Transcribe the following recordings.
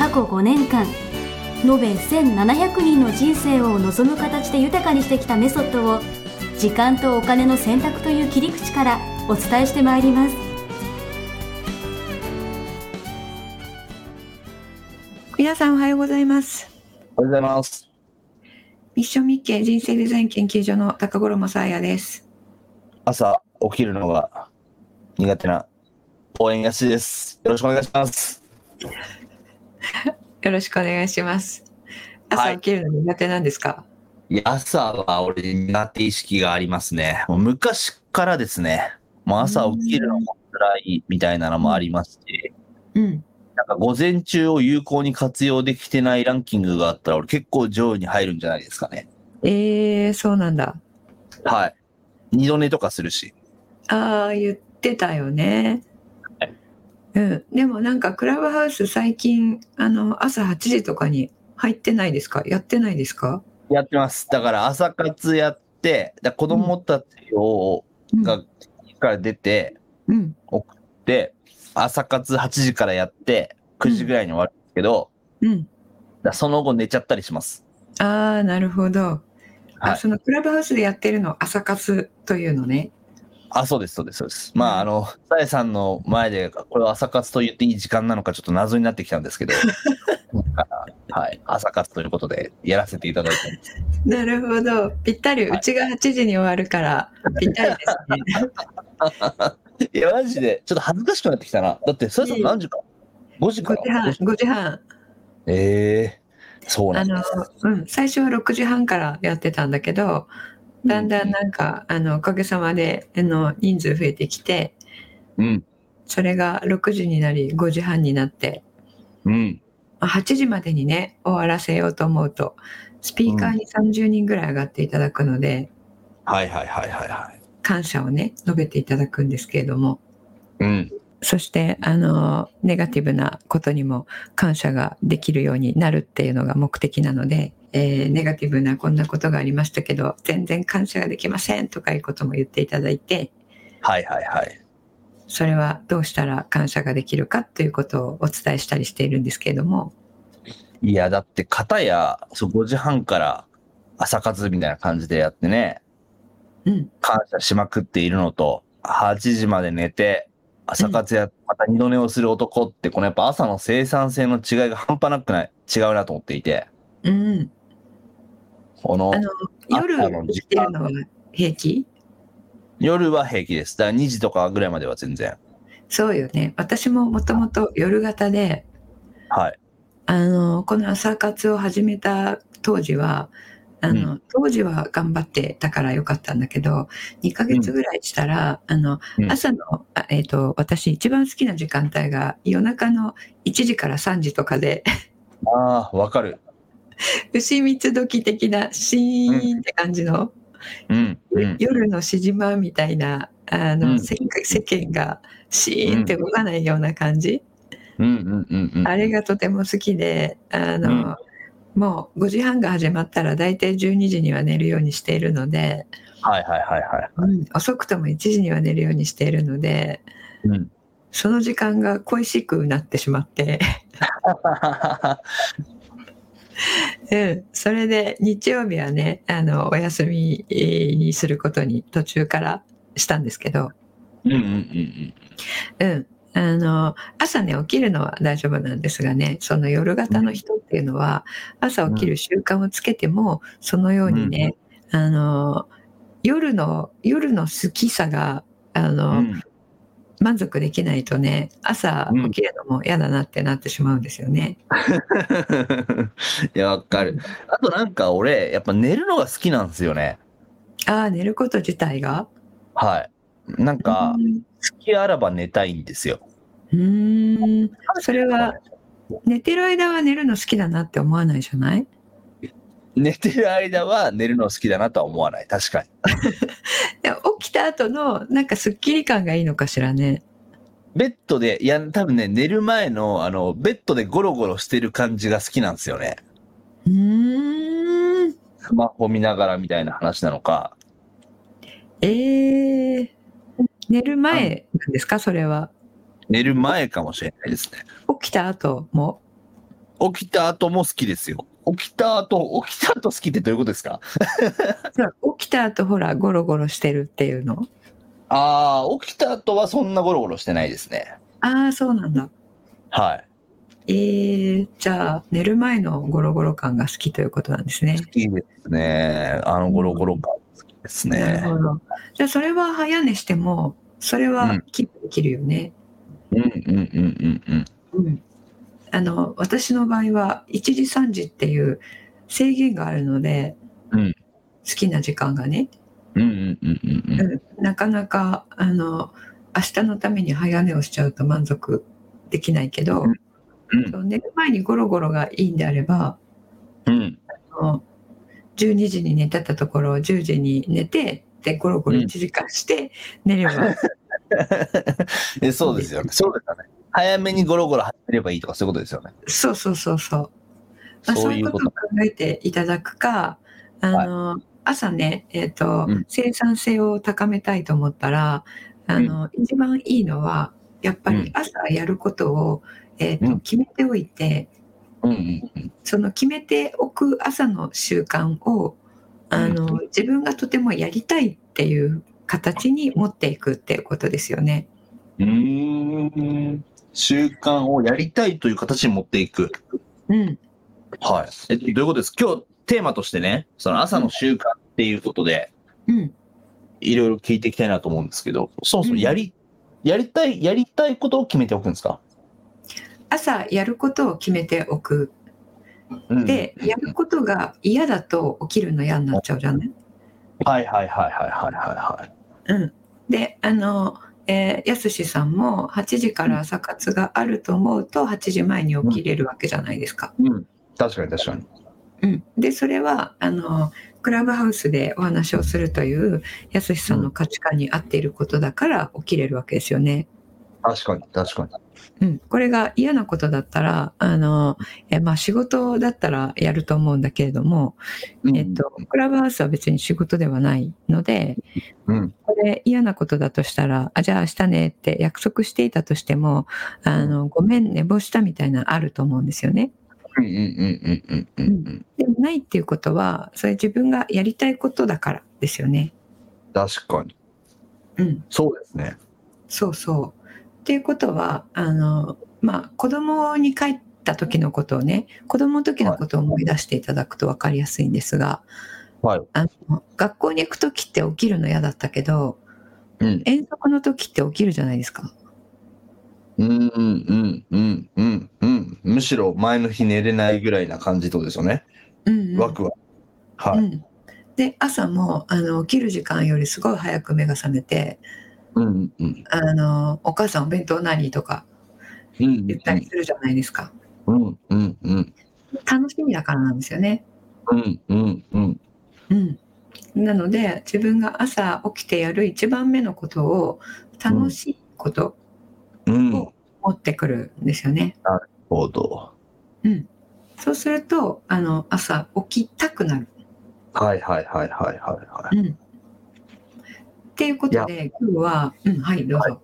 過去5年間延べ1700人の人生を望む形で豊かにしてきたメソッドを時間とお金の選択という切り口からお伝えしてまいります皆さんおはようございますおはようございます。ミッションミッケ人生デザイン研究所の高頃もさあやです朝起きるのが苦手な応援やしです。よろしくお願いします。よろしくお願いしますはい朝起きるの苦手なんですか、いや朝は俺苦手意識がありますね。もう昔からですね。もう朝起きるのも辛いみたいなのもありますし、うんなんか午前中を有効に活用できてないランキングがあったら俺結構上位に入るんじゃないですかね。えー、そうなんだはい。二度寝とかするし。ああ言ってたよねはいうん、でもなんかクラブハウス最近あの朝8時とかに入ってないですか？やってないですか、やってます。だから朝活やって、だ子供たちを、うん、が、から出て、うん。で、朝活8時からやって、9時ぐらいに終わるんですけど、うん。だその後寝ちゃったりします。ああなるほど、はい。あそのクラブハウスでやってるの朝活というのねあ、そうです、そうです、そうです。まあ、あの、さえさんの前で、これは朝活と言っていい時間なのかちょっと謎になってきたんですけど、はい、朝活ということでやらせていただいて。なるほど。ぴったり、はいうちが8時に終わるから、ぴったりですね。いや、マジで、ちょっと恥ずかしくなってきたな。だって、さえさん何時か ?5 時か5時半、5時半。ええそうなあのんです。、うん、最初は6時半からやってたんだけど、だんだんなんか、あの、おかげさまで、あの、人数増えてきて、うん、それが6時になり、5時半になって、うん。まあ8時までにね、終わらせようと思うと、スピーカーに30人ぐらい上がっていただくので、はいはいはいはいはい。感謝をね、述べていただくんですけれども、うん。そしてあのネガティブなことにも感謝ができるようになるっていうのが目的なので、えーネガティブなこんなことがありましたけど全然感謝ができませんとかいうことも言っていただいてはいはいはい。それはどうしたら感謝ができるかということをお伝えしたりしているんですけれども。いや、だって、片や、そう、5時半から朝活みたいな感じでやってね、うん。感謝しまくっているのと、8時まで寝て、朝活や、また二度寝をする男って、このやっぱ朝の生産性の違いが半端なくない、違うなと思っていて、うんこの夜起きてるのは平気？夜は平気です。だから2時とかぐらいまでは全然。そうよね私ももともと夜型ではい。あのこの朝活を始めた当時はあの、う当時は頑張ってたからよかったんだけど2ヶ月ぐらいしたら、あのうん朝の、あえー、と私一番好きな時間帯が夜中の1時から3時とかでああ、わかる。牛蜜時的なシーンって感じの、うん。うん。夜のしじまみたいなあの、うん。世世間がシーンって動かないような感じ？あれがとても好きで、あの、もう5時半が始まったら大体12時には寝るようにしているので、はいはいはいはい。うん。遅くとも1時には寝るようにしているので、うん。その時間が恋しくなってしまって、うん、それで日曜日はね、あの、お休みにすることに途中からしたんですけど、うんうんうんうん。あの、朝ね、起きるのは大丈夫なんですがね、その夜型の人っていうのは、朝起きる習慣をつけても、そのようにね、あの、夜の、夜の好きさが、あうの、ん。満足できないとね、朝起きるのも嫌だなってなってしまうんですよね。いや、わかる。あとなんか俺、やっぱ寝るのが好きなんですよね。ああ、寝ること自体が？はい。なんかう、ん好きあらば寝たいんですよ。うーん。それは、寝てる間は寝るの好きだなって思わないじゃない？寝てる間は寝るの好きだなとは思わない。確かに。で起きた後のなんかスッキリ感がいいのかしらね。ベッドで、いや、多分ね、寝る前の、あの、ベッドでゴロゴロしてる感じが好きなんですよね。うーん。スマホ見ながらみたいな話なのか。えー、寝る前なんですか？それは。寝る前かもしれないですね。起きた後も？起きた後も好きですよ。起きた後、起きた後好きってどういうことですか？起きた後ほらゴロゴロしてるっていうの？ああ、起きた後はそんなゴロゴロしてないですね。ああ、そうなんだ。はい。えー、じゃあ寝る前のゴロゴロ感が好きということなんですね好。きですね。あのゴロゴロ感好きですなねる。ほど。じゃあそれは早寝しても、それはキープできるよね。うんうんうんうんうん。うん。あの、私の場合は1時3時っていう制限があるので、うん好きな時間がね、うんうんうんうんうん。うん、なかなか、あの、明日のために早寝をしちゃうと満足できないけど、うん寝る前にゴロゴロがいいんであれば、うん。あの12時に寝てたところを10時に寝て、で、ゴロゴロ1時間して寝れば、えそうですよね。そうですよね。早めにゴロゴロ始めればいいとかそういうことですよね。そうそうそうそう。まあ、そそうういうういことを考えていただくか、あの、朝ね、えっ、と、うん生産性を高めたいと思ったら、あの、一番いいのは、やっぱり朝やることを、えっ、と、うん決めておいて、うんうんうん。その決めておく朝の習慣を、あの、自分がとてもやりたいっていう形に持っていくっていうことですよね。うーん。習慣をやりたいという形に持っていく。うん。はい。えどういうことです？今日テーマとしてね、その朝の習慣っていうことで、うん。いろいろ聞いていきたいなと思うんですけど、そもそもやり、やりたい、やりたいことを決めておくんですか？朝やることを決めておく。うんで、やることが嫌だと起きるの嫌になっちゃうじゃない？はいはいはいはいはいはいはい。うん。で、あの、えー、やすしさんも8時から朝活があると思うと8時前に起きれるわけじゃないですか。うん。確かに確かに。うん。で、それは、あの、クラブハウスでお話をするというやすしさんの価値観に合っていることだから起きれるわけですよね。確かに確かに。うん。これが嫌なことだったら、あの、えまあ仕事だったらやると思うんだけれども、えっと、クラブハウスは別に仕事ではないので、うん。これ嫌なことだとしたら、あ、じゃあ明日ねって約束していたとしても、あの、ごめん寝坊したみたいなのあると思うんですよね。うんうんうんうんうんうんうん。でもないっていうことは、それ自分がやりたいことだからですよね。確かに。うん。そうですね。そうそう。っていうことは、あの、まあ、子供に帰った時のことをね、子供の時のことを思い出していただくと分かりやすいんですが、はい。あの学校に行く時って起きるの嫌だったけど、うん。遠足の時って起きるじゃないですか。うんうんうんうんうんうん。むしろ前の日寝れないぐらいな感じとですよね。うん、うん。ワクワク。はい。うん、で朝もあの起きる時間よりすごい早く目が覚めてうんうんあの「お母さんお弁当何?」とかうん言ったりするじゃないですか。うんうんうん楽しみだからなんですよね。うんうんうんうん、なので自分が朝起きてやる一番目のことを楽しいことうん。を持ってくるんですよね。ほど。うん、そうするとあの朝起きたくなる。はいはいはいはいはいはい。うん、っていうことで今日は、うん、はいどうぞ。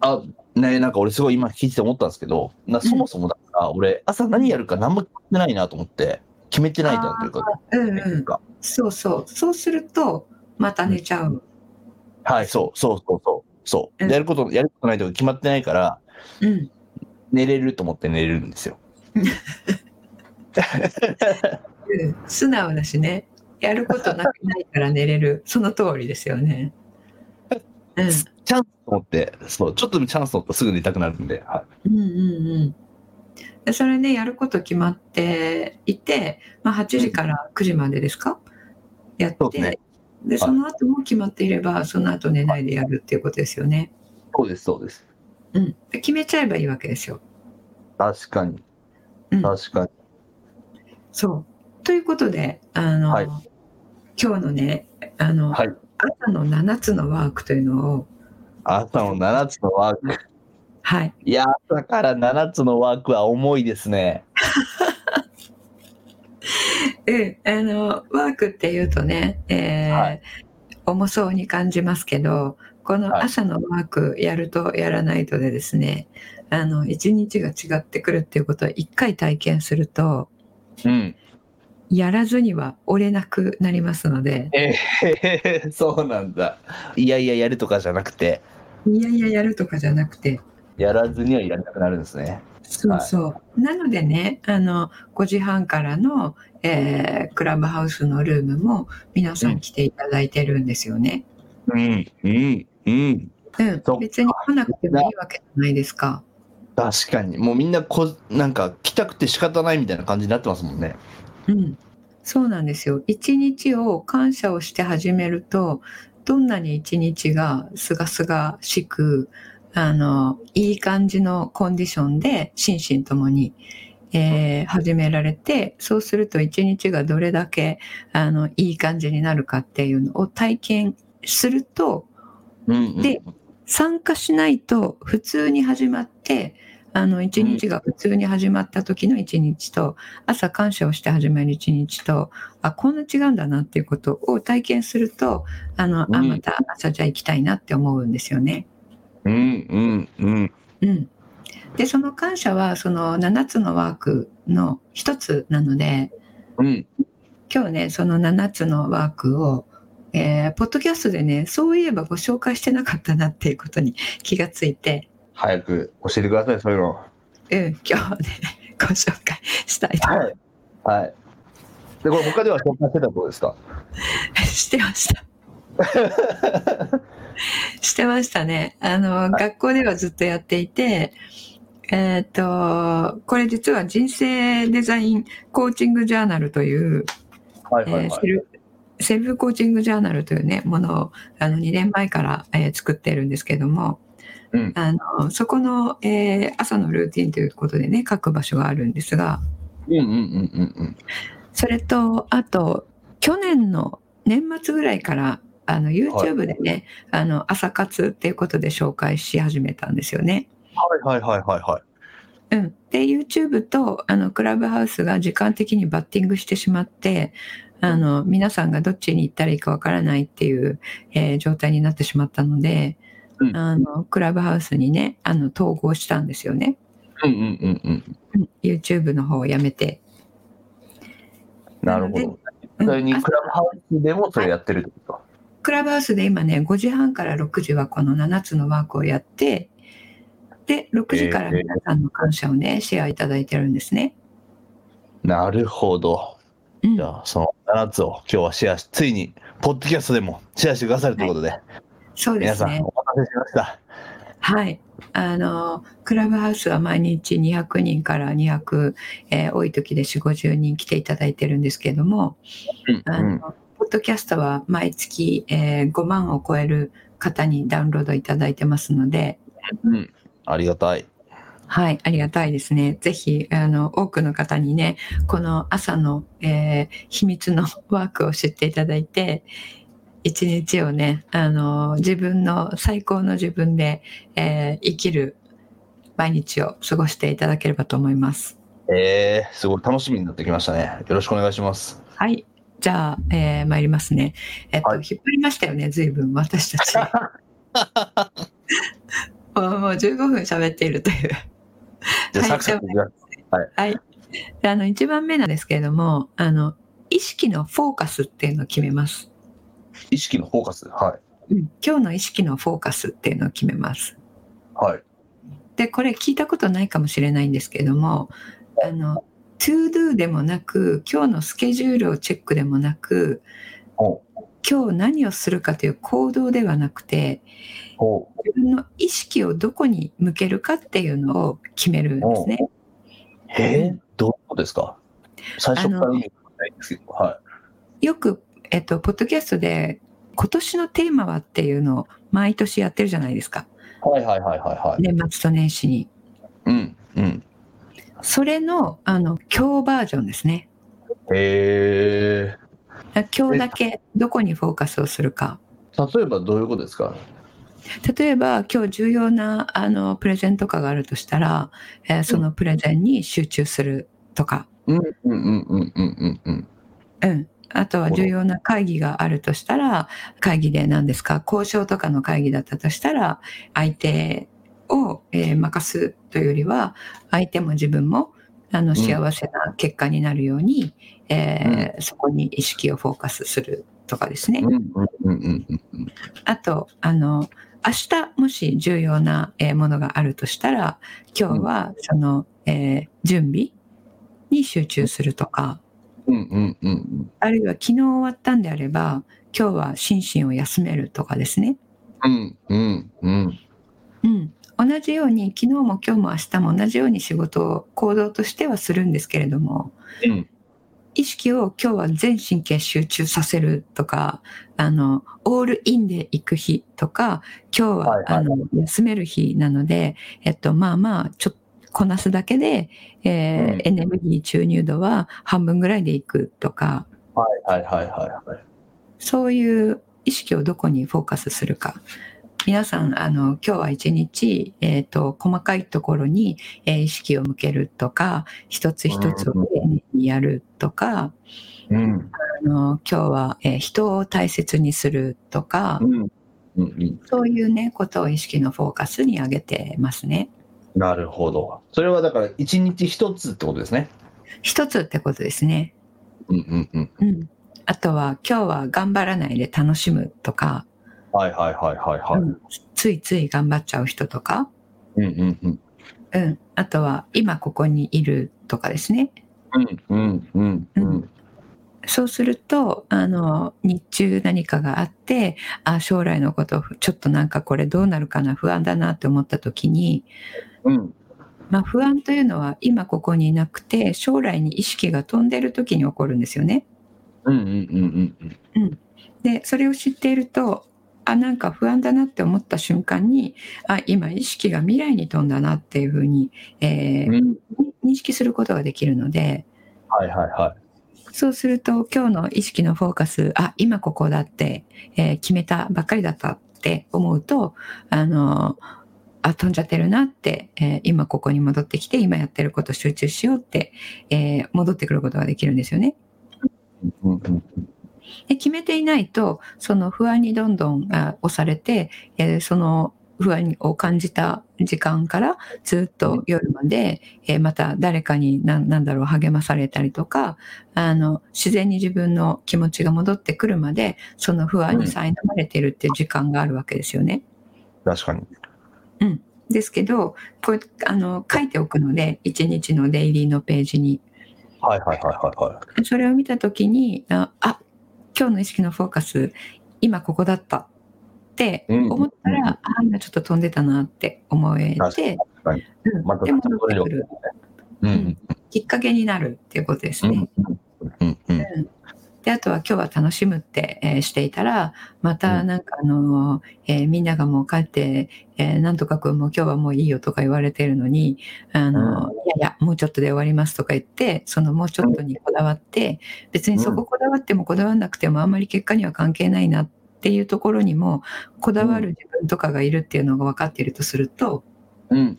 あ、ね、なんか俺すごい今聞いてて思ったんですけど、なそもそもだから俺朝何やるか何も決めてないなと思って、決めてないなというか、うんうん、そうそうそうするとまた寝ちゃう。はい、そうそうそうそう。そう。うんやること、やることないとか決まってないから、うん寝れると思って寝れるんですよ。うん素直だしねやることなくないから寝れるその通りですよね。うんチャンスと思って、そう、ちょっとでもチャンスと思ったらすぐ寝たくなるんで、はい。うんうんうんでそれねやること決まっていて、まあ、8時から9時までですか？やってねでその後も決まっていればその後寝ないでやるっていうことですよね。そうです、そうです。うん、で決めちゃえばいいわけですよ。確かに。うん確かに。そう。ということで、あの、はい今日のね、あの、はい。朝の7つのワークというのを、朝の7つのワーク。はい。いや、朝から7つのワークは重いですね。うん、あの、ワークっていうとね、えーはい重そうに感じますけど、この朝のワークやるとやらないとでですね、あの、一日が違ってくるっていうことを一回体験すると、うん。やらずには折れなくなりますので、ええそうなんだ。いやいややるとかじゃなくて、いやいややるとかじゃなくて、やらずにはいられなくなるんですね。そうそう。なのでね、あの、5時半からの、えークラブハウスのルームも皆さん来ていただいてるんですよね。うん、うん、うん。うんそっ。か別に来なくてもいいわけじゃないですか。確かに。もうみんなこ、なんか来たくて仕方ないみたいな感じになってますもんね。うん。そうなんですよ。一日を感謝をして始めると、どんなに一日がすがすがしく、あの、いい感じのコンディションで心身ともに、えー始められて、そうすると一日がどれだけ、あの、いい感じになるかっていうのを体験すると、うん、うん。で参加しないと普通に始まって、あの、一日が普通に始まった時の一日と、朝感謝をして始める一日と、あ、こんな違うんだなっていうことを体験すると、あの、あ、うんまた朝じゃあ行きたいなって思うんですよね。うん、うん、うん。うん。で、その感謝は、その7つのワークの一つなので、うん。今日ね、その7つのワークを、えーポッドキャストでね、そういえばご紹介してなかったなっていうことに気がついて、早く教えてください、そういうの。うん、今日ね、ご紹介したいと思いはい。はい。で、これ他では紹介してたことですか？ます。してました。してましたね。あの、学校ではずっとやっていて、えっ、と、これ実は人生デザインコーチングジャーナルという、はいはいはい。えーセルセルフコーチングジャーナルというね、ものをあの2年前から、えー作ってるんですけども、うんあのそこの、えー朝のルーティンということでね、書く場所があるんですが、うんうんうんうんうん。それと、あと、去年の年末ぐらいから、あの、YouTube でね、あの、朝活っていうことで紹介し始めたんですよね。はいはいはいはいはい。うん。で、YouTube と、あの、クラブハウスが時間的にバッティングしてしまって、あの、皆さんがどっちに行ったらいいかわからないっていう、えー状態になってしまったので、うんあの、クラブハウスにね、あの、統合したんですよね。うんうんうんうん。うん YouTube の方をやめて。なるほど。うんそれにクラブハウスでもそれやってるってこと？か。クラブハウスで今ね、5時半から6時はこの7つのワークをやって、で、6時から皆さんの感謝をね、シェアいただいてるんですね。なるほど。うんじゃあ、その7つを今日はシェアし、ついに、ポッドキャストでもシェアしてくださるということで、そうですね皆さんお。待たせしました。はい。あの、クラブハウスは毎日200人から200、えー多い時で4、50人来ていただいてるんですけれども、あの、ポッドキャストは毎月、えー5万を超える方にダウンロードいただいてますので、うん。うん。ありがたい。はい、ありがたいですね。ぜひ、あの、多くの方にね、この朝の、えー秘密のワークを知っていただいて、一日をね、あの、自分の最高の自分で、えー生きる毎日を過ごしていただければと思います。えー、すごい楽しみになってきましたね。よろしくお願いします。はい。じゃあ、えー参りますね。えっと、はい引っ張りましたよね、随分、私たち。もうもう15分喋っているという。じゃあ、はいサクサクじゃあはい。であの、一番目なんですけれども、あの、意識のフォーカスっていうのを決めます。意識のフォーカス。はうん今日の意識のフォーカスっていうのを決めます。い。はい。で、これ聞いたことないかもしれないんですけれども、あの、to do でもなく、今日のスケジュールをチェックでもなく、ほ今日何をするかという行動ではなくて。自分の意識をどこに向けるかっていうのを決めるんですね。えー、どうですか？最初から意味がないよく、えっと、ポッドキャストで、今年のテーマはっていうのを毎年やってるじゃないですか。い。はいはいはいはいはい。年末と年始に。うん。うん。それの、あの、今日バージョンですね。へえ。今日だけどこにフォーカスをするか。例えばどういうことですか？例えば今日重要なあのプレゼンとかがあるとしたら、えーそのプレゼンに集中するとか、うんうんうんうんうんうんうん。うん、あとは重要な会議があるとしたら会議で何ですか？交渉とかの会議だったとしたら相手を、えー任すというよりは相手も自分もあの幸せな結果になるように、えーそこに意識をフォーカスするとかですね。うんうんうんうんうん。あと、あの、明日もし重要なえーものがあるとしたら、今日はその、えー準備に集中するとか、うんうんうんうんあるいは昨日終わったんであれば、今日は心身を休めるとかですね。うんうんうんうん。同じように、昨日も今日も明日も同じように仕事を行動としてはするんですけれども、うん意識を今日は全神経集中させるとか、あの、オールインで行く日とか、今日は、はいはいあの休める日なので、えっと、まあまあ、ちょっとこなすだけで、えーうんエネルギー注入度は半分ぐらいでいくとか、はいはいはいはいはい。そういう意識をどこにフォーカスするか。皆さん、あの、今日は一日、えっ、と、細かいところに、えー意識を向けるとか、一つ一つを丁寧にやるとか、うんあの、今日は、えー人を大切にするとかう、んうんうん。そういうね、ことを意識のフォーカスに上げてますね。なるほど。それはだから一日一つってことですね？一つってことですね。うんうんうん。うん。あとは、今日は頑張らないで楽しむとか、はいはいはいはいはい。うんついつい頑張っちゃう人とか、うんうんうん。うん。あとは、今ここにいるとかですね。うんうんうんうん。そうすると、あの、日中何かがあって、あ、将来のこと、ちょっとなんかこれどうなるかな、不安だなって思った時に、うんまあ不安というのは今ここにいなくて、将来に意識が飛んでる時に起こるんですよね。うんうんうんうんで、それを知っていると、あ、なんか不安だなって思った瞬間に、あ、今意識が未来に飛んだなっていうふうに、えーうん。認識することができるので、はいはいはい。そうすると今日の意識のフォーカス、あ、今ここだって、えー決めたばっかりだったって思うと、あの、あ、飛んじゃってるなって、えー今ここに戻ってきて、今やってること集中しようって、えー戻ってくることができるんですよね。で決めていないと、その不安にどんどんあ押されて、えーその不安を感じた時間からずっと夜まで、えーまた誰かに何だろう励まされたりとか、あの、自然に自分の気持ちが戻ってくるまで、その不安に苛まれているっていう時間があるわけですよね。確かに。ですけど、これ、あの、書いておくので、一日のデイリーのページに。はいはいはいはいはい。それを見たときに、あ、あ今日の意識のフォーカス、今ここだったって思ったら、うんあ、今ちょっと飛んでたなって思えて。うんまたで戻ってくるうんうんきっかけになるっていうことですね。うんうん。で、あとは今日は楽しむって、えーしていたら、またなんかあのーえーみんながもう帰って、えーなんとかくんも今日はもういいよとか言われてるのに、あのーいやいや、もうちょっとで終わりますとか言って、そのもうちょっとにこだわって、別にそここだわってもこだわんなくてもあんまり結果には関係ないなっていうところにも、こだわる自分とかがいるっていうのが分かっているとすると、うん。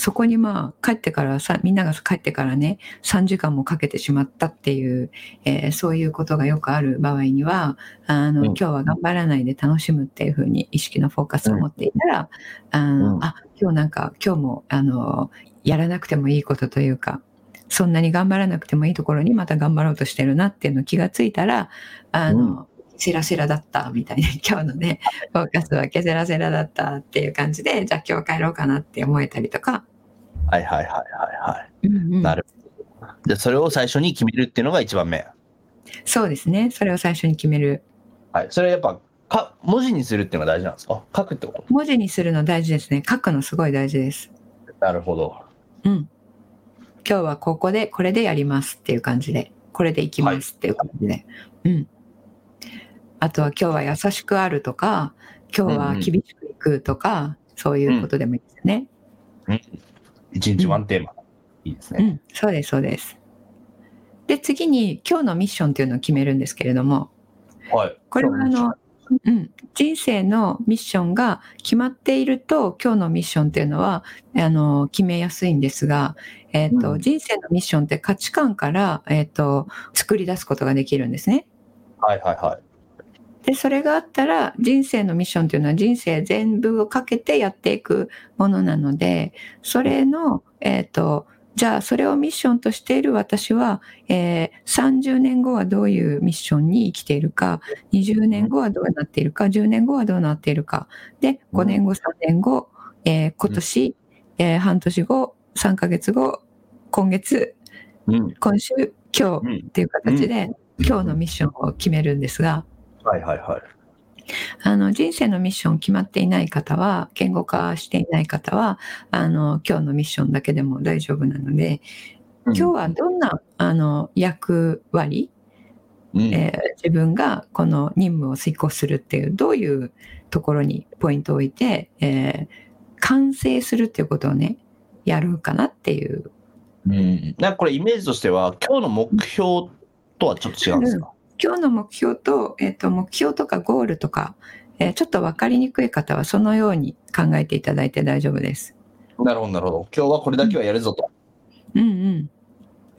そこにまあ帰ってからさ、みんなが帰ってからね、3時間もかけてしまったっていう、えーそういうことがよくある場合には、あの、うん。今日は頑張らないで楽しむっていうふうに意識のフォーカスを持っていたら、あの、うん。あ、今日なんか、今日も、あの、やらなくてもいいことというか、そんなに頑張らなくてもいいところにまた頑張ろうとしてるなっていうの気がついたら、あの、セラセラだったみたいな、今日のね、フォーカスはケセラセラだったっていう感じで、じゃあ今日帰ろうかなって思えたりとか、はいはいはいはいはい。うんうんなるほど。で、それを最初に決めるっていうのが一番目。そうですね。それを最初に決める。はい。それはやっぱ、か、文字にするっていうのが大事なんですか？書くってこ文字にするの大事ですね。書くのすごい大事です。となるほど。うん。今日はここで、これでやりますっていう感じで、これでいきますっていう感じで。うん。あとは今日は優しくあるとか、今日は厳しくいくとか、そういうことでもいいですね。一日ワンテーマ。いいですね。うん、そうです、そうです。で、次に今日のミッションというのを決めるんですけれども、はい。これはあの、うん、人生のミッションが決まっていると、今日のミッションっていうのは、あの、決めやすいんですが、えっ、と、うん人生のミッションって価値観から、えっ、と、作り出すことができるんですね。はいはいはい。で、それがあったら、人生のミッションというのは人生全部をかけてやっていくものなので、それの、えっ、と、じゃあ、それをミッションとしている私は、えー30年後はどういうミッションに生きているか、20年後はどうなっているか、10年後はどうなっているか、で、5年後、3年後、えー今年、えー半年後、3ヶ月後、今月、うん。今週、今うん。日っていう形で、今日のミッションを決めるんですが、はいはいはい。あの人生のミッション決まっていない方は、言語化していない方は、あの今日のミッションだけでも大丈夫なので、今日はどんなあの役割、うん、えー自分がこの任務を遂行するっていう、どういうところにポイントを置いて、えー完成するっていうことをね、やるかなっていう。うん。なんかこれイメージとしては、今日の目標とはちょっと違うんですか、今日の目標と、えっ、と、目標とかゴールとか、えーちょっと分かりにくい方はそのように考えていただいて大丈夫です。なるほどなるほど。今日はこれだけはやるぞと。うんうん。うん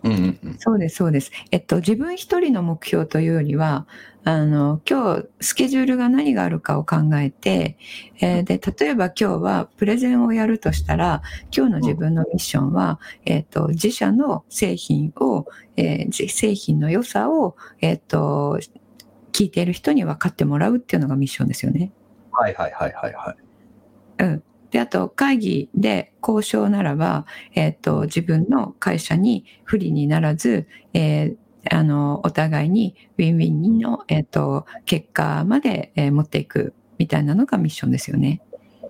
うんうん。そうです、そうです。えっと、自分一人の目標というよりは、あの、今日、スケジュールが何があるかを考えて、えーで、例えば今日はプレゼンをやるとしたら、今日の自分のミッションは、えっと、自社の製品を、えーじ製品の良さを、えっと、聞いている人に分かってもらうっていうのがミッションですよね。はいはいはいはいはい。うん。で、あと、会議で交渉ならば、えっ、と、自分の会社に不利にならず、えーあの、お互いにウィンウィンの、えっ、と、結果まで、えー持っていくみたいなのがミッションですよね。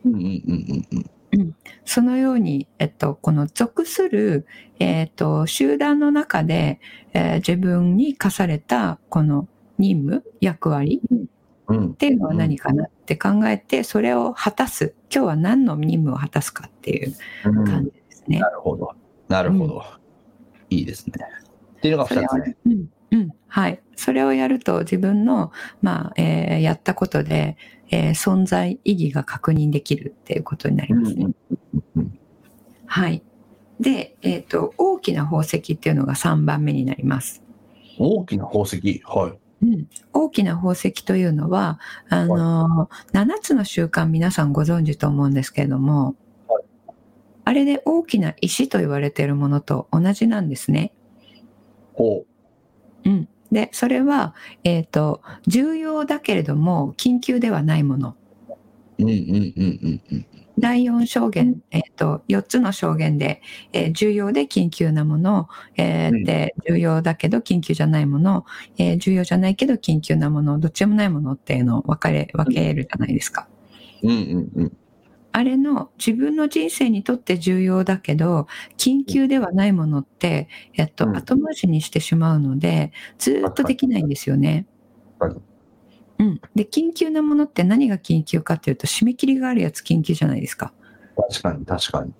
うんうんうんうんそのように、えっと、この属する、えっと、集団の中で、えー自分に課された、この任務、役割っていうのは何かなって考えて、それを果たす。今日は何の任務を果たすかっていううん感じですね。なるほど。なるほど。いいですね。っていうのがそれを二つ目。うん、うん、はい。それをやると自分の、まあ、えーやったことで、えー存在意義が確認できるっていうことになりますね。うんはい。で、えっ、と、大きな宝石っていうのが3番目になります。大きな宝石？はい。うん、大きな宝石というのは、あのー、7つの習慣皆さんご存知と思うんですけれども、はいあれで大きな石と言われているものと同じなんですね。ほうん。で、それは、えっ、と、重要だけれども、緊急ではないもの。う。うんうんうんうんうん。第4証言、えっ、と、4つの証言で、えー重要で緊急なもの、えーうんで、重要だけど緊急じゃないもの、えー重要じゃないけど緊急なもの、どっちでもないものっていうのを分かれ、分けるじゃないですか。うんうんうん。あれの自分の人生にとって重要だけど、緊急ではないものって、えっと、うん後回しにしてしまうので、ずーっとできないんですよね。はいうん。で、緊急なものって何が緊急かっていうと、締め切りがあるやつ緊急じゃないですか。確かに確かに。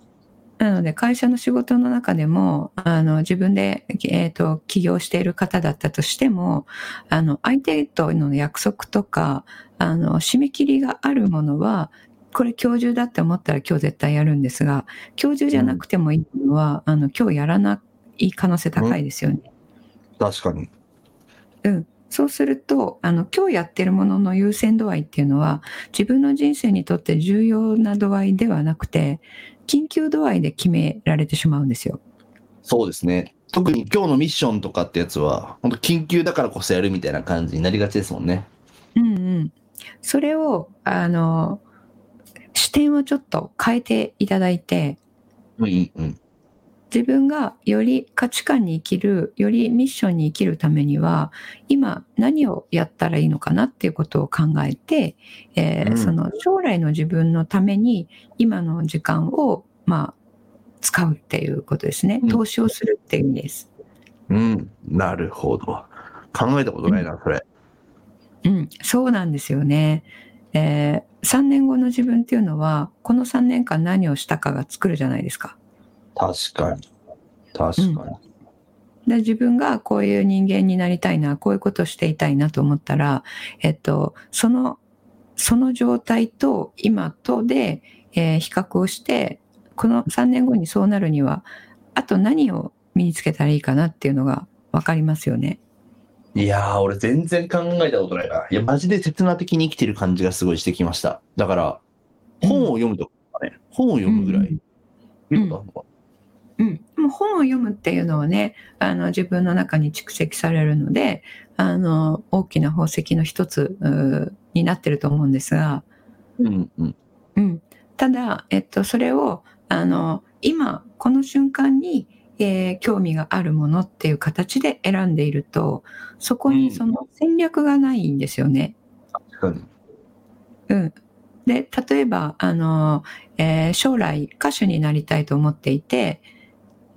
なので、会社の仕事の中でも、あの、自分で、えっ、と、起業している方だったとしても、あの、相手との約束とか、あの、締め切りがあるものは、これ今日中だって思ったら今日絶対やるんですが、今日中じゃなくてもいいものは、あの、今日やらない可能性高いですよね。確かに。うん。そうすると、あの、今日やってるものの優先度合いっていうのは、自分の人生にとって重要な度合いではなくて、緊急度合いで決められてしまうんですよ。そうですね。特に今日のミッションとかってやつは、本当緊急だからこそやるみたいな感じになりがちですもんね。うんうん。それを、あの、視点をちょっと変えていただいて、うんうんうん。自分がより価値観に生きる、よりミッションに生きるためには、今何をやったらいいのかなっていうことを考えて、えーうんその将来の自分のために今の時間を、まあ、使うっていうことですねうん。投資をするっていう意味です。うん。なるほど。考えたことないな、それ。うん、そうなんですよね。えー、3年後の自分っていうのは、この3年間何をしたかが作るじゃないですか。確かに。確かに。で自分がこういう人間になりたいな、こういうことをしていたいなと思ったら、えっと、その、その状態と今とで、えー比較をして、この3年後にそうなるには、あと何を身につけたらいいかなっていうのが分かりますよね。いやー、俺全然考えたことないな。いや、マジで刹那的に生きてる感じがすごいしてきました。だから、本を読むとかね、本を読むぐらい。うんいいことあるのかうん、でも本を読むっていうのはねあの自分の中に蓄積されるのであの大きな宝石の一つになってると思うんですが、うんうん。うん、ただ、えっと、それをあの今この瞬間に、えー興味があるものっていう形で選んでいるとそこにその戦略がないんですよね。確かに。うん、で例えばあの、えー将来歌手になりたいと思っていて、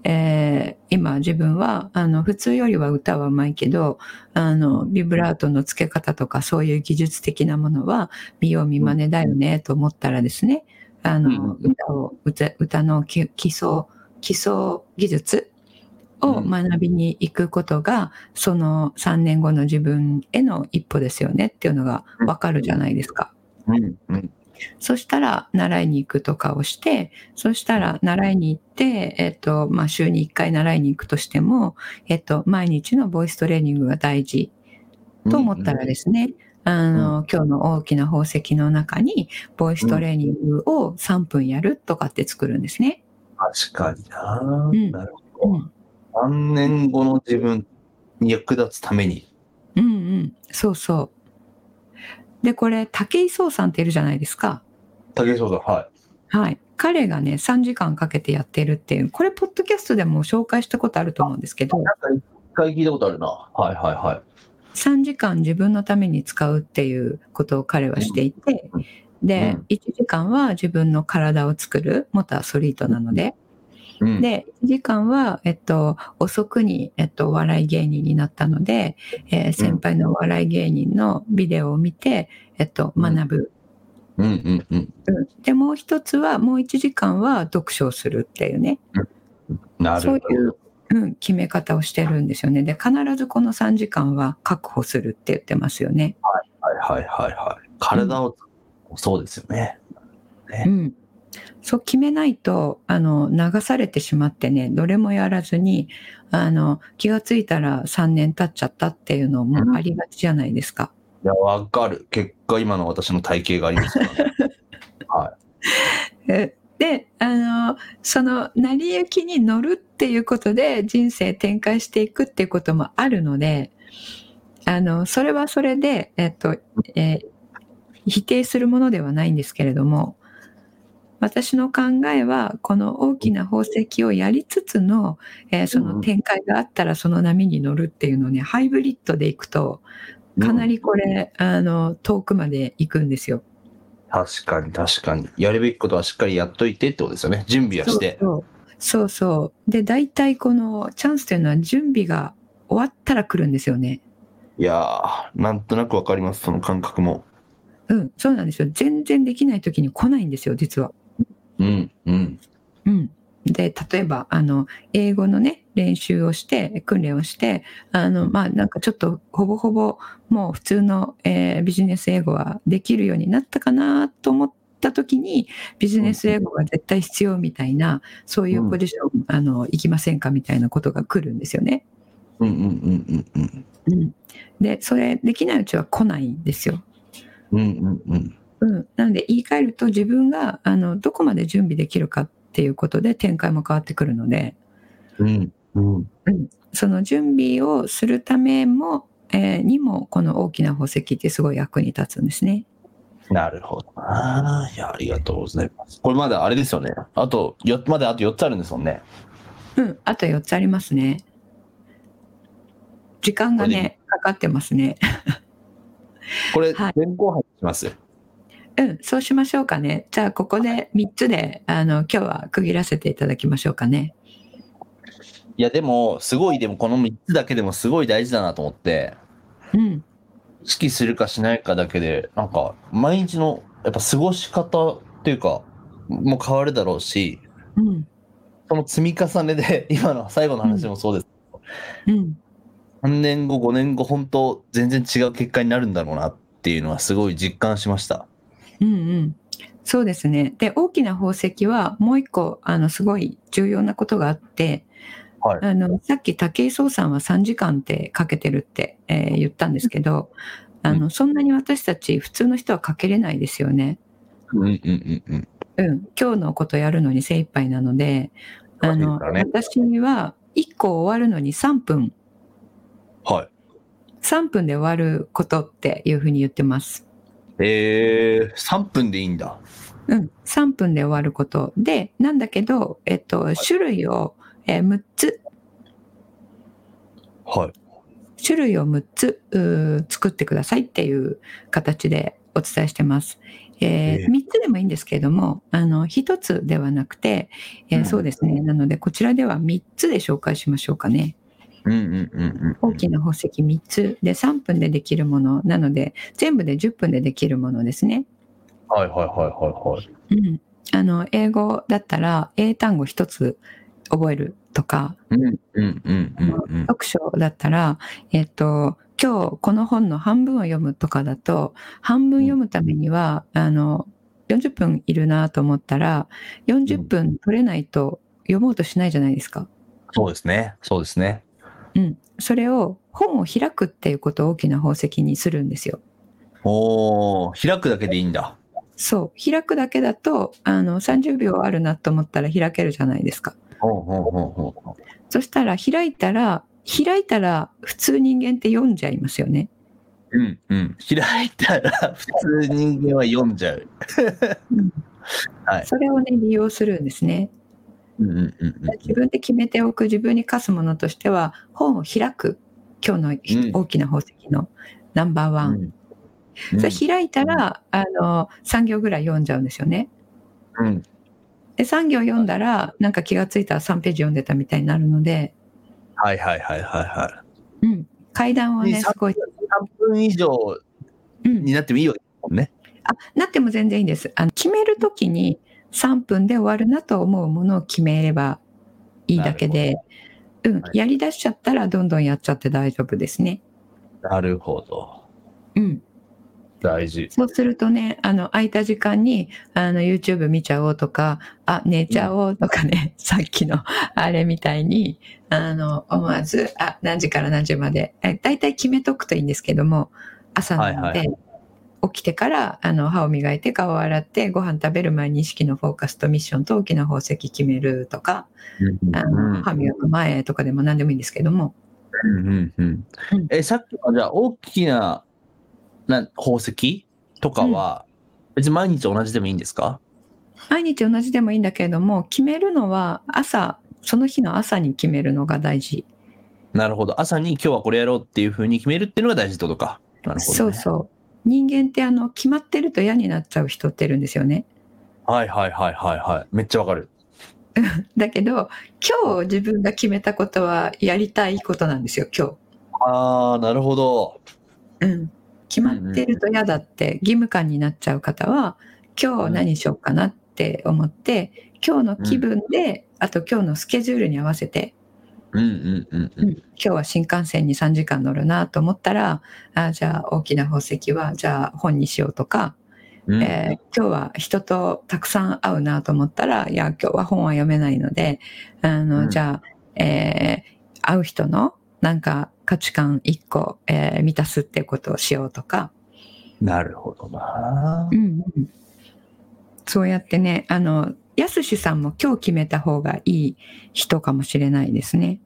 えー今自分はあの普通よりは歌はうまいけどあのビブラートの付け方とかそういう技術的なものは見よう見まねだよねと思ったらですねあの、うん歌を歌歌の基基礎基礎技術を学びに行くことが、その3年後の自分への一歩ですよねっていうのがわかるじゃないですか。うんうん。そしたら習いに行くとかをして、そしたら習いに行って、えっと、まあ、週に1回習いに行くとしても、えっと、毎日のボイストレーニングが大事と思ったらですね、あの、今日の大きな宝石の中に、ボイストレーニングを3分やるとかって作るんですね。確かにな、んなるうほど。ん。3年後の自分に役立つために。うんうん。そうそう。で、これ、武井壮さんっているじゃないですか。武井壮さん、ははい。彼がね、3時間かけてやってるっていう、これ、ポッドキャストでも紹介したことあると思うんですけどい。、なんか一回聞いたことあるな。はいはいはい。3時間自分のために使うっていうことを彼はしていてうん、でうん、1時間は自分の体を作る、元アスリートなので、うん、で、1時間は、えっと、遅くに、えっと、お笑い芸人になったので、えー先輩のお笑い芸人のビデオを見て、えっと、うん学ぶ。うんうんうん。うんで、もう一つは、もう1時間は読書をするっていうね。なるほど。そういう、うん、決め方をしてるんですよね。で、必ずこの3時間は確保するって言ってますよね。はいはいはいはい。体を、そうですよね。うん。そう決めないと、あの、流されてしまってね、どれもやらずに、あの、気がついたら3年経っちゃったっていうのもありがちじゃないですか。いや、わかる。結果、今の私の体型がありますからね。はえで、あの、その、成り行きに乗るっていうことで人生展開していくっていうこともあるので、あの、それはそれで、えっと、えー否定するものではないんですけれども、私の考えは、この大きな宝石をやりつつの、えーその展開があったらその波に乗るっていうのをね、ハイブリッドでいくと、い。かなりこれ、あの、遠くまで行くんですよ。確かに確かに。やるべきことはしっかりやっといてってことですよね。準備はして。そうそうそう。で、大体このチャンスというのは準備が終わったら来るんですよね。いやー、なんとなくわかります、その感覚も。うん、そうなんですよ。全然できない時に来ないんですよ、実は。うん、うん。うん。で、例えば、あの、英語のね、練習をして、訓練をして、あの、まあ、なんかちょっと、ほぼほぼ、もう普通の、えービジネス英語はできるようになったかなと思った時に、ビジネス英語が絶対必要みたいな、そういうポジション、あの、行きませんかみたいなことが来るんですよね。うん、うん、うん、うん、うん。うん。で、それ、できないうちは来ないんですよ。うん、うん、うん。うん。なので、言い換えると、自分が、あの、どこまで準備できるかっていうことで展開も変わってくるので、うん、うん。その準備をするためも、えーにも、この大きな宝石ってすごい役に立つんですね。なるほどな。いや、ありがとうございます。これまだあれですよね。あと、よまだあと4つあるんですもんね。うん。あと4つありますね。時間がね、かかってますね。これ、はい前後半します。うん。そうしましょうかね。じゃあ、ここで3つで、あの、今日は区切らせていただきましょうかね。いや、でも、すごい、でもこの3つだけでもすごい大事だなと思って、うん。意識するかしないかだけで、なんか、毎日の、やっぱ過ごし方っていうか、もう変わるだろうし、うん。その積み重ねで、今の最後の話もそうです。うん。3年後、5年後、本当、全然違う結果になるんだろうなっていうのはすごい実感しました。うんうん。そうですね。で、大きな宝石はもう一個、あの、すごい重要なことがあって、はいあの、さっき武井壮さんは3時間ってかけてるって、えー言ったんですけど、あの、そんなに私たち普通の人はかけれないですよね。うんうんうんうん。うん。今日のことやるのに精一杯なので、あの、ね私は1個終わるのに3分、はい。3分で終わることっていうふうに言ってます。えー、3分でいいんだ。うん、3分で終わることで、なんだけど、えっと、種類を、えー6つ、はい。種類を6つ作ってくださいっていう形でお伝えしてます。えええー、3つでもいいんですけれども、あの、1つではなくて、えーうんそうですね。なので、こちらでは3つで紹介しましょうかね。うんうんうんうん。大きな宝石3つで3分でできるものなので、全部で10分でできるものですね。はいはいはいはいはい。うん。あの、英語だったら、英単語1つ覚えるとか、うんうんうんうんうん。読書だったら、えっと、今日この本の半分を読むとかだと、半分読むためには、あの、40分いるなと思ったら、40分取れないと読もうとしないじゃないですか。そうですね。そうですね。うん。それを本を開くっていうことを大きな宝石にするんですよ。おー、開くだけでいいんだ。そう。開くだけだと、あの、30秒あるなと思ったら開けるじゃないですか。そしたら開いたら、開いたら普通人間って読んじゃいますよね。うんうん。開いたら、普通人間は読んじゃう。はいそれをね、利用するんですね。うんうんうんうん。自分で決めておく自分に課すものとしては、本を開く。今日のひうん大きな宝石のナンバーワン。うんそれ開いたら、あの、3行ぐらい読んじゃうんですよね。うん。で、3行読んだら、なんか気がついたら3ページ読んでたみたいになるので、はいはいはいはいはうん。階段はね、ねすごい。い。3分以上うんに。なってもいいわけですもんね。あ、なっても全然いいんです。あの決めるときに3分で終わるなと思うものを決めればいいだけで、うん、はいやり出しちゃったらどんどんやっちゃって大丈夫ですね。なるほど。うん。大事。そうするとね、あの、空いた時間に、あの、YouTube 見ちゃおうとか、あ、寝ちゃおうとかね、さっきのあれみたいに、あの、思わず、あ、何時から何時まで、え大体決めとくといいんですけども、朝なので、はい起きてから、あの、歯を磨いて、顔を洗って、ご飯食べる前に意識のフォーカスとミッションと大きな宝石決めるとか、あの、歯磨く前とかでも何でもいいんですけども、うんうんうんうんえ、さっきのじゃあ大きなな宝石とかは、別に毎日同じでもいいんですか？毎日同じでもいいんだけれども、決めるのは朝、その日の朝に決めるのが大事。なるほど。朝に今日はこれやろうっていうふうに決めるっていうのが大事ってことか。なるほど、ね。そうそう。人間ってあの、決まってると嫌になっちゃう人っているんですよね。はいはいはいはいはい。めっちゃわかる。だけど、今日自分が決めたことはやりたいことなんですよ、今ああ、なるほど。日。うん。決まってると嫌だって義務感になっちゃう方は、今日何しようかなって思って、今日の気分で、あと今日のスケジュールに合わせて、今日は新幹線に3時間乗るなと思ったら、あじゃあ大きな宝石は、じゃあ本にしようとか、うん。えー今日は人とたくさん会うなと思ったら、いや、今日は本は読めないので、あの、うん。じゃあ、えー会う人のなんか価値観1個、えー満たすっていうことをしようとか、なるほどな。う。んうん。そうやってね、あの、やすしさんも今日決めた方がいい人かもしれないですね。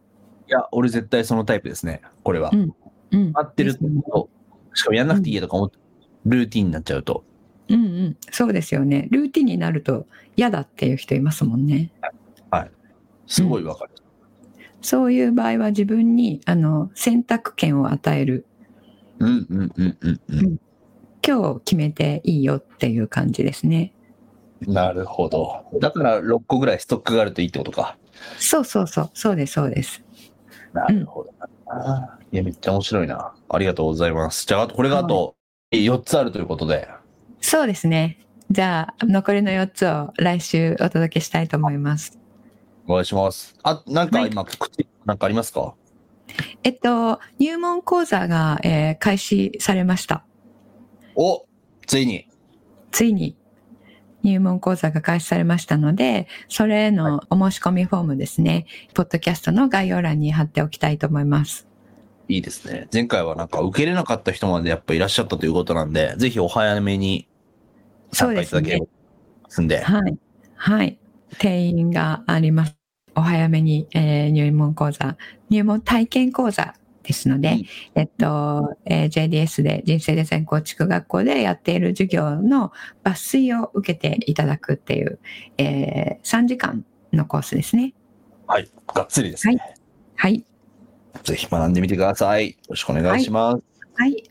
いや、俺絶対そのタイプですね。これは。うんうん。合ってると、しかもやんなくていいやとか思って、ルーティンになっちゃうと。うんうん。そうですよね。ルーティンになると嫌だっていう人いますもんね。すごいわかる。そういう場合は自分にあの選択権を与える。うんうんうんうんうん。今日決めていいよっていう感じですね。なるほど。だから6個ぐらいストックがあるといいってことか。そうそうそう。そうです、そうです。なるほどな。いや、めっちゃ面白いな。ありがとうございます。じゃあ、これがあと4つあるということで。そうですね。じゃあ、残りの4つを来週お届けしたいと思います。お願いします。あ、なんかはい今、告知なんかありますか？えっと、入門講座が、えー開始されました。おついに。ついに入門講座が開始されましたので、それへのお申し込みフォームですね、ポッドキャストの概要欄に貼っておきたいと思います。いいですね。前回はなんか受け入れなかった人までやっぱいらっしゃったということなんで、ぜひお早めに参加いただけれすんで。はい。はい。定員があります。お早めに、えー入門講座、入門体験講座ですので、うんえっと、えー JDS で人生デザイン構築学校でやっている授業の抜粋を受けていただくっていう、えー3時間のコースですね。はい。がっつりですね。はい。ぜひ学んでみてください。よろしくお願いします。はい、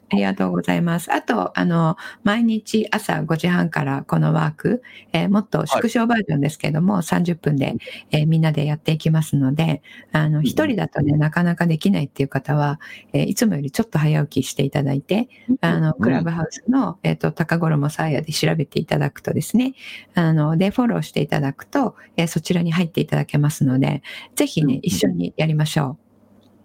ありがとうございます。あと、あの、毎日朝5時半からこのワーク、えーもっと縮小バージョンですけども、30分で、えーみんなでやっていきますので、あの、ん一人だとね、なかなかできないっていう方は、えーいつもよりちょっと早起きしていただいて、あの、クラブハウスの、えっ、と、高頃もサーヤで調べていただくとですね、あの、で、フォローしていただくと、えーそちらに入っていただけますので、ぜひね、うん一緒にやりましょう。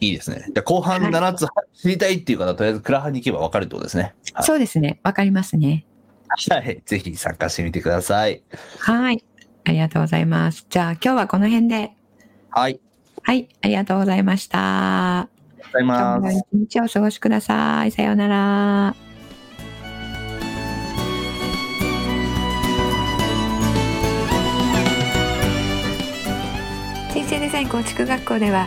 いいですね。じゃあ後半はい7つ知りたいっていう方は、とりあえずクラハに行けば分かるってことですね。はいそうですね、わかりますね。はい。ぜひ参加してみてください。はい。ありがとうございます。じゃあ今日はこの辺で。はい。はい。ありがとうございました。ありがとうござい今日ます。も一日お過ごしください。さようなら。人生デザイン構築学校では